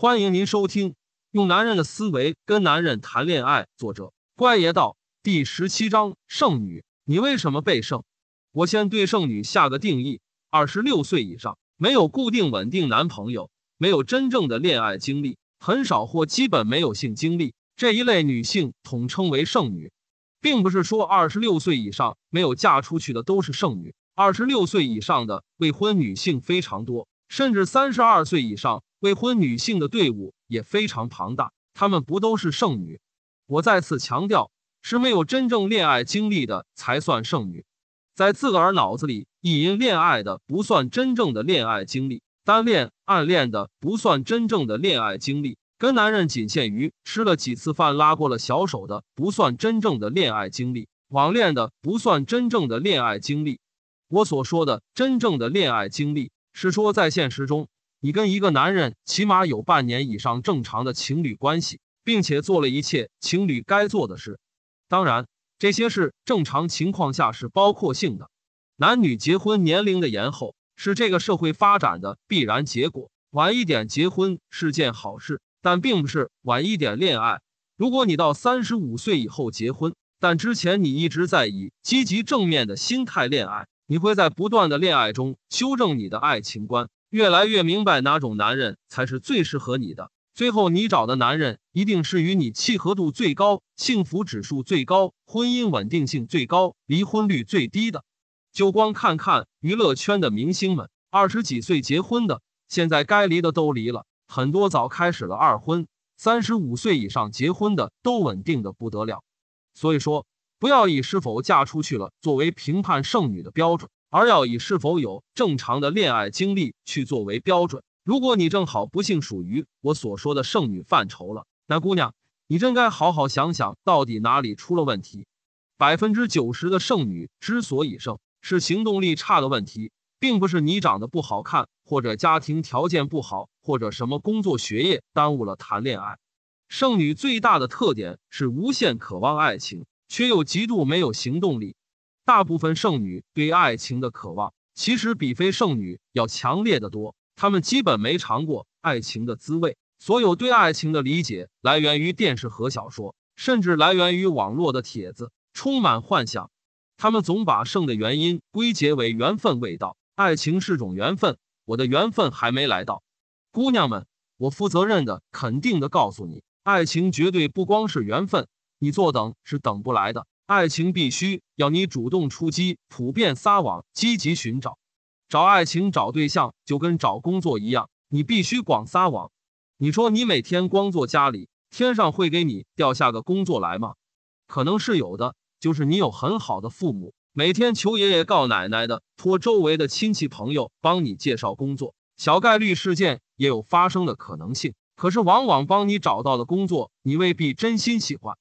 欢迎您收听《用男人的思维跟男人谈恋爱》，作者乖爷道第十七章：剩女，你为什么被剩？我先对剩女下个定义：二十六岁以上，没有固定稳定男朋友，没有真正的恋爱经历，很少或基本没有性经历这一类女性，统称为剩女，并不是说二十六岁以上没有嫁出去的都是剩女。二十六岁以上的未婚女性非常多，甚至三十二岁以上。未婚女性的队伍也非常庞大，她们不都是剩女？我再次强调，是没有真正恋爱经历的才算剩女。在自个儿脑子里意淫恋爱的不算真正的恋爱经历，单恋、暗恋的不算真正的恋爱经历，跟男人仅限于吃了几次饭、拉过了小手的不算真正的恋爱经历，网恋的不算真正的恋爱经历。我所说的真正的恋爱经历，是说在现实中。你跟一个男人起码有半年以上正常的情侣关系，并且做了一切情侣该做的事。当然，这些事正常情况下是包括性的。男女结婚年龄的延后是这个社会发展的必然结果。晚一点结婚是件好事，但并不是晚一点恋爱。如果你到三十五岁以后结婚，但之前你一直在以积极正面的心态恋爱，你会在不断的恋爱中修正你的爱情观。越来越明白哪种男人才是最适合你的，最后你找的男人一定是与你契合度最高、幸福指数最高、婚姻稳定性最高、离婚率最低的。就光看看娱乐圈的明星们，二十几岁结婚的，现在该离的都离了，很多早开始了二婚，三十五岁以上结婚的都稳定的不得了。所以说，不要以是否嫁出去了作为评判剩女的标准。而要以是否有正常的恋爱经历去作为标准。如果你正好不幸属于我所说的剩女范畴了，那姑娘，你真该好好想想到底哪里出了问题。百分之九十的剩女之所以剩，是行动力差的问题，并不是你长得不好看，或者家庭条件不好，或者什么工作学业耽误了谈恋爱。剩女最大的特点是无限渴望爱情，却又极度没有行动力。大部分剩女对爱情的渴望，其实比非剩女要强烈的多。她们基本没尝过爱情的滋味，所有对爱情的理解来源于电视和小说，甚至来源于网络的帖子，充满幻想。他们总把剩的原因归结为缘分未到。爱情是种缘分，我的缘分还没来到。姑娘们，我负责任的、肯定的告诉你，爱情绝对不光是缘分，你坐等是等不来的。爱情必须要你主动出击，普遍撒网，积极寻找。找爱情、找对象就跟找工作一样，你必须广撒网。你说你每天光坐家里，天上会给你掉下个工作来吗？可能是有的，就是你有很好的父母，每天求爷爷告奶奶的，托周围的亲戚朋友帮你介绍工作，小概率事件也有发生的可能性。可是往往帮你找到的工作，你未必真心喜欢。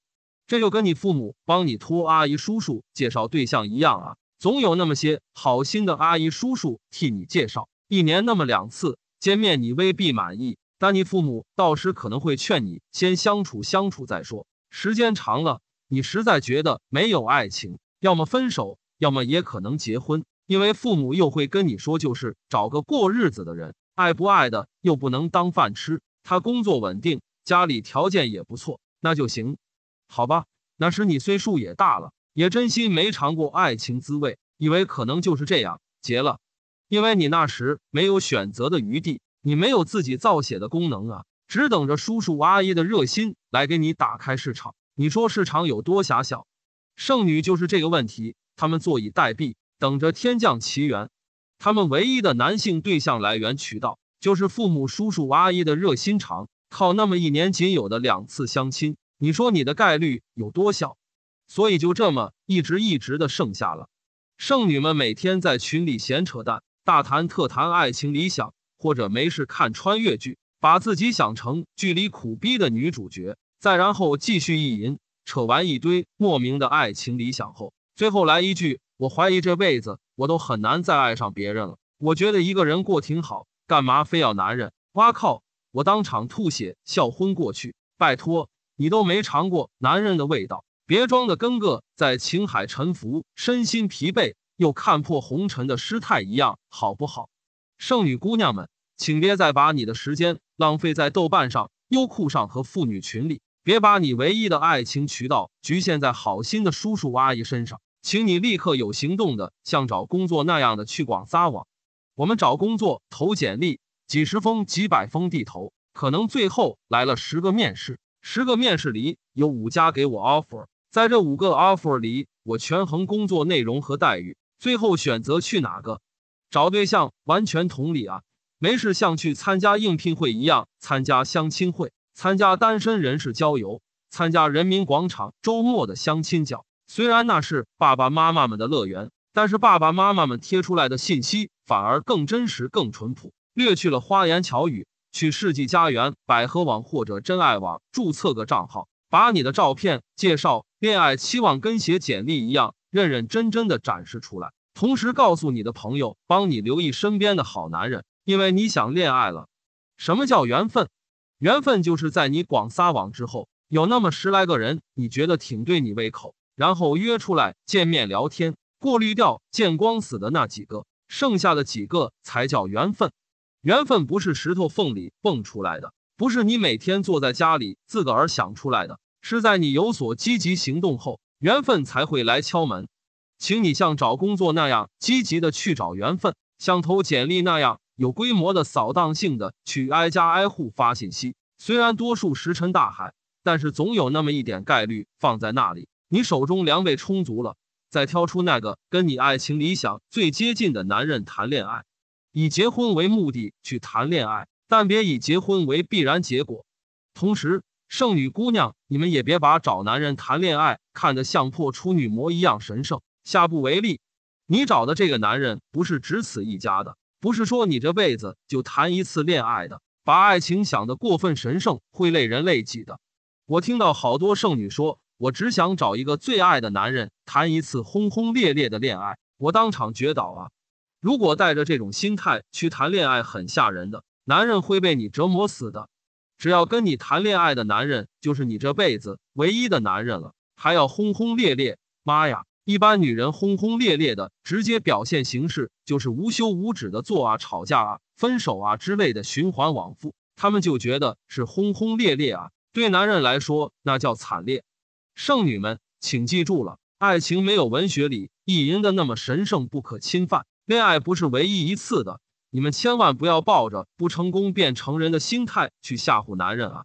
这就跟你父母帮你托阿姨叔叔介绍对象一样啊，总有那么些好心的阿姨叔叔替你介绍，一年那么两次见面，你未必满意，但你父母到时可能会劝你先相处相处再说。时间长了，你实在觉得没有爱情，要么分手，要么也可能结婚，因为父母又会跟你说，就是找个过日子的人，爱不爱的又不能当饭吃，他工作稳定，家里条件也不错，那就行。好吧，那时你岁数也大了，也真心没尝过爱情滋味，以为可能就是这样结了。因为你那时没有选择的余地，你没有自己造血的功能啊，只等着叔叔阿姨的热心来给你打开市场。你说市场有多狭小？剩女就是这个问题，他们坐以待毙，等着天降奇缘。他们唯一的男性对象来源渠道，就是父母、叔叔、阿姨的热心肠，靠那么一年仅有的两次相亲。你说你的概率有多小？所以就这么一直一直的剩下了。剩女们每天在群里闲扯淡，大谈特谈爱情理想，或者没事看穿越剧，把自己想成剧里苦逼的女主角，再然后继续意淫，扯完一堆莫名的爱情理想后，最后来一句：“我怀疑这辈子我都很难再爱上别人了。我觉得一个人过挺好，干嘛非要男人？”哇靠！我当场吐血，笑昏过去。拜托。你都没尝过男人的味道，别装的跟个在情海沉浮、身心疲惫又看破红尘的师太一样，好不好？剩女姑娘们，请别再把你的时间浪费在豆瓣上、优酷上和妇女群里。别把你唯一的爱情渠道局限在好心的叔叔阿姨身上，请你立刻有行动的，像找工作那样的去广撒网。我们找工作投简历，几十封、几百封地投，可能最后来了十个面试，十个面试里有五家给我 offer，在这五个 offer 里，我权衡工作内容和待遇，最后选择去哪个。找对象完全同理啊，没事像去参加应聘会一样，参加相亲会。参加单身人士郊游，参加人民广场周末的相亲角。虽然那是爸爸妈妈们的乐园，但是爸爸妈妈们贴出来的信息反而更真实、更淳朴，略去了花言巧语。去世纪佳缘、百合网或者真爱网注册个账号，把你的照片、介绍、恋爱期望跟写简历一样，认认真真的展示出来。同时告诉你的朋友，帮你留意身边的好男人，因为你想恋爱了。什么叫缘分？缘分就是在你广撒网之后，有那么十来个人，你觉得挺对你胃口，然后约出来见面聊天，过滤掉见光死的那几个，剩下的几个才叫缘分。缘分不是石头缝里蹦出来的，不是你每天坐在家里自个儿想出来的，是在你有所积极行动后，缘分才会来敲门。请你像找工作那样积极的去找缘分，像投简历那样。有规模的扫荡性的去挨家挨户发信息，虽然多数石沉大海，但是总有那么一点概率放在那里。你手中粮备充足了，再挑出那个跟你爱情理想最接近的男人谈恋爱，以结婚为目的去谈恋爱，但别以结婚为必然结果。同时，剩女姑娘，你们也别把找男人谈恋爱看得像破处女膜一样神圣。下不为例，你找的这个男人不是只此一家的。不是说你这辈子就谈一次恋爱的，把爱情想得过分神圣会累人累己的。我听到好多剩女说，我只想找一个最爱的男人谈一次轰轰烈烈的恋爱，我当场绝倒啊！如果带着这种心态去谈恋爱，很吓人的，男人会被你折磨死的。只要跟你谈恋爱的男人就是你这辈子唯一的男人了，还要轰轰烈烈，妈呀！一般女人轰轰烈烈的直接表现形式就是无休无止的做啊、吵架啊、分手啊之类的循环往复，他们就觉得是轰轰烈烈啊。对男人来说，那叫惨烈。剩女们，请记住了，爱情没有文学里意淫的那么神圣不可侵犯，恋爱不是唯一一次的。你们千万不要抱着不成功便成人的心态去吓唬男人啊。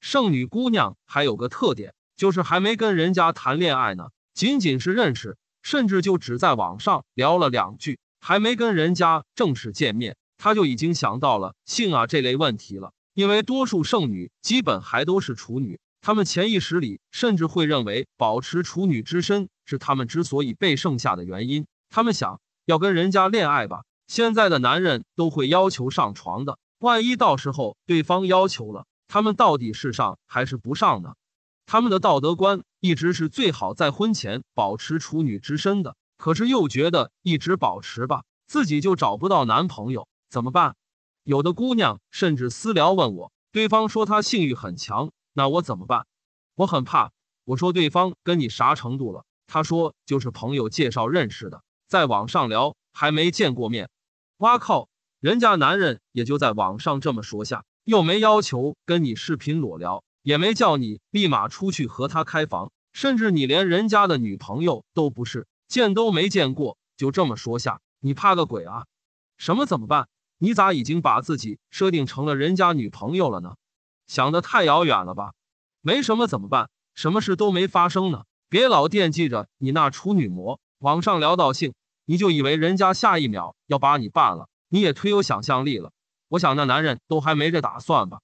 剩女姑娘还有个特点，就是还没跟人家谈恋爱呢。仅仅是认识，甚至就只在网上聊了两句，还没跟人家正式见面，她就已经想到了性啊这类问题了。因为多数剩女基本还都是处女，她们潜意识里甚至会认为保持处女之身是她们之所以被剩下的原因。她们想要跟人家恋爱吧，现在的男人都会要求上床的，万一到时候对方要求了，他们到底是上还是不上呢？他们的道德观一直是最好在婚前保持处女之身的，可是又觉得一直保持吧，自己就找不到男朋友，怎么办？有的姑娘甚至私聊问我，对方说他性欲很强，那我怎么办？我很怕。我说对方跟你啥程度了？他说就是朋友介绍认识的，在网上聊，还没见过面。哇靠，人家男人也就在网上这么说下，又没要求跟你视频裸聊。也没叫你立马出去和他开房，甚至你连人家的女朋友都不是，见都没见过，就这么说下，你怕个鬼啊？什么怎么办？你咋已经把自己设定成了人家女朋友了呢？想的太遥远了吧？没什么怎么办？什么事都没发生呢？别老惦记着你那处女膜，网上聊到性，你就以为人家下一秒要把你办了？你也忒有想象力了。我想那男人都还没这打算吧？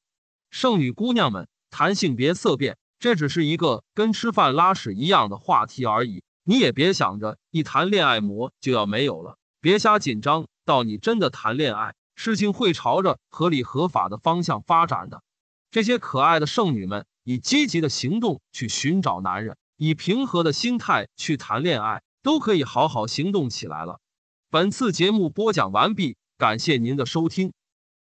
剩女姑娘们。谈性别色变，这只是一个跟吃饭拉屎一样的话题而已。你也别想着一谈恋爱膜就要没有了，别瞎紧张。到你真的谈恋爱，事情会朝着合理合法的方向发展的。这些可爱的剩女们，以积极的行动去寻找男人，以平和的心态去谈恋爱，都可以好好行动起来了。本次节目播讲完毕，感谢您的收听。